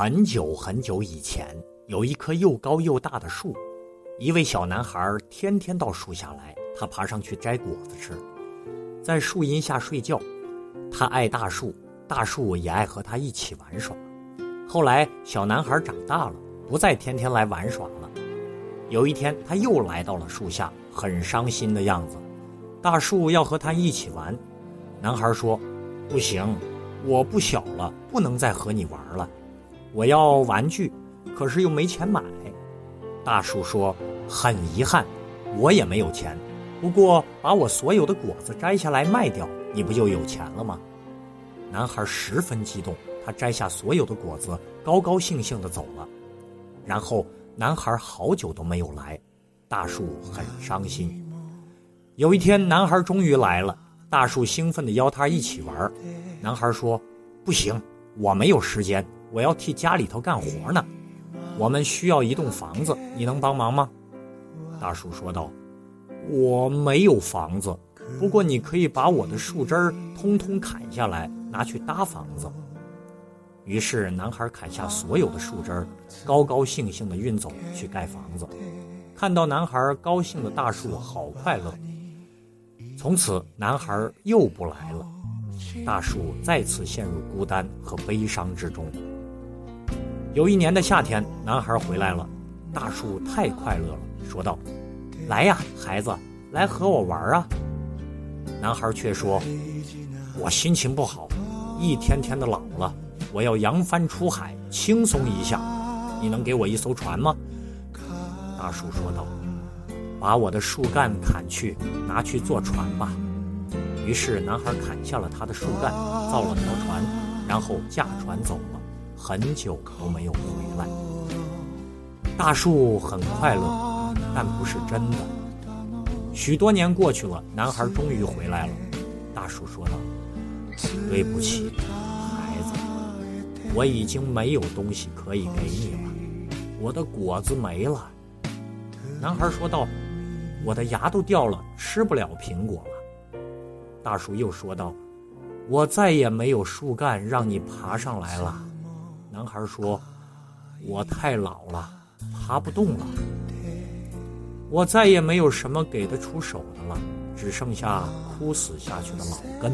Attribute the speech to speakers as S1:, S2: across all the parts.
S1: 很久很久以前，有一棵又高又大的树，一位小男孩天天到树下来，他爬上去摘果子吃，在树荫下睡觉。他爱大树，大树也爱和他一起玩耍。后来，小男孩长大了，不再天天来玩耍了。有一天，他又来到了树下，很伤心的样子。大树要和他一起玩，男孩说：“不行，我不小了，不能再和你玩了。我要玩具，可是又没钱买。”大树说：“很遗憾，我也没有钱。不过，把我所有的果子摘下来卖掉，你不就有钱了吗？”男孩十分激动，他摘下所有的果子，高高兴兴地走了。然后，男孩好久都没有来，大树很伤心。有一天，男孩终于来了，大树兴奋地邀他一起玩。男孩说：“不行，我没有时间，我要替家里头干活呢。我们需要一栋房子，你能帮忙吗？”大树说道：“我没有房子，不过你可以把我的树枝儿通通砍下来，拿去搭房子。”于是，男孩砍下所有的树枝，高高兴兴地运走去盖房子。看到男孩高兴的大树好快乐。从此，男孩又不来了，大树再次陷入孤单和悲伤之中。有一年的夏天，男孩回来了，大树太快乐了，说道：“来呀，孩子，来和我玩啊！”男孩却说：“我心情不好，一天天的老了，我要扬帆出海，轻松一下。你能给我一艘船吗？”大树说道。把我的树干砍去，拿去做船吧。于是男孩砍下了他的树干，造了条船，然后驾船走了，很久都没有回来。大树很快乐，但不是真的。许多年过去了，男孩终于回来了。大树说道：“对不起，孩子，我已经没有东西可以给你了，我的果子没了。”男孩说道。我的牙都掉了，吃不了苹果了。大树又说道：“我再也没有树干让你爬上来了。”男孩说：“我太老了，爬不动了。我再也没有什么给得出手的了，只剩下枯死下去的老根。”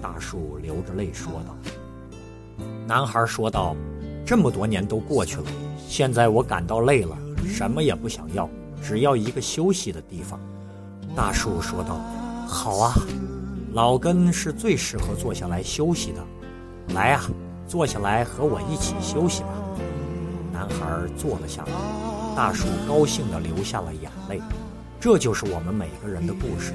S1: 大树流着泪说道。男孩说道：“这么多年都过去了，现在我感到累了，什么也不想要。”只要一个休息的地方，大树说道：“好啊，老根是最适合坐下来休息的。来啊，坐下来和我一起休息吧。”男孩坐了下来，大树高兴地流下了眼泪。这就是我们每个人的故事，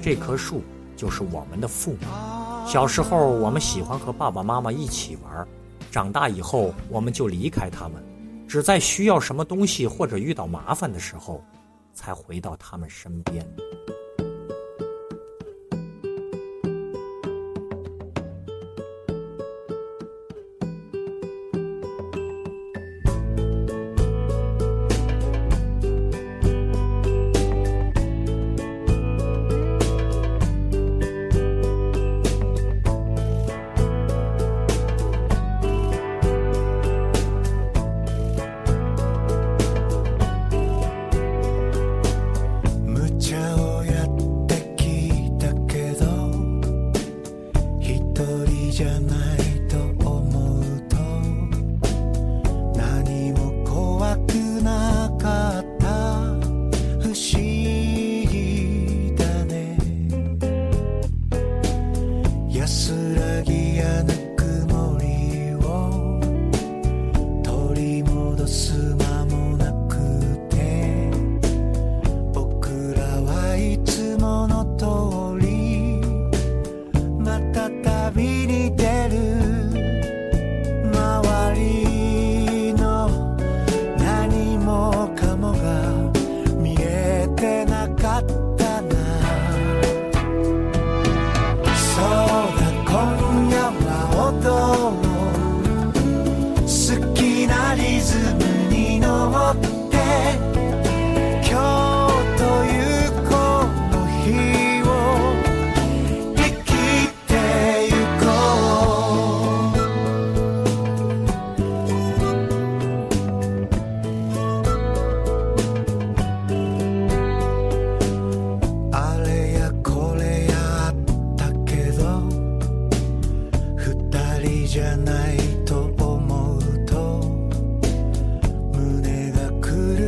S1: 这棵树就是我们的父母。小时候，我们喜欢和爸爸妈妈一起玩，长大以后，我们就离开他们。只在需要什么东西或者遇到麻烦的时候，才回到他们身边。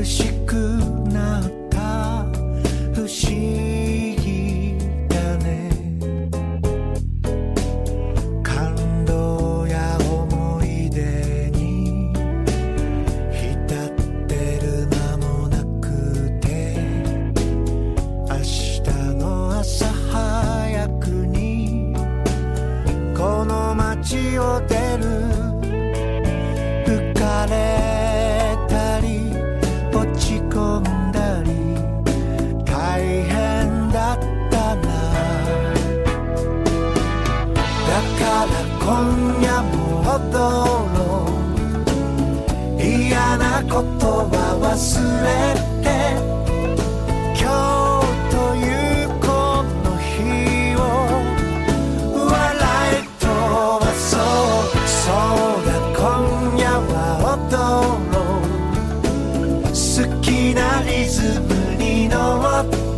S2: she は忘れて今日というこの日を笑いとはそうそうだ今夜は踊ろう好きなリズムに乗って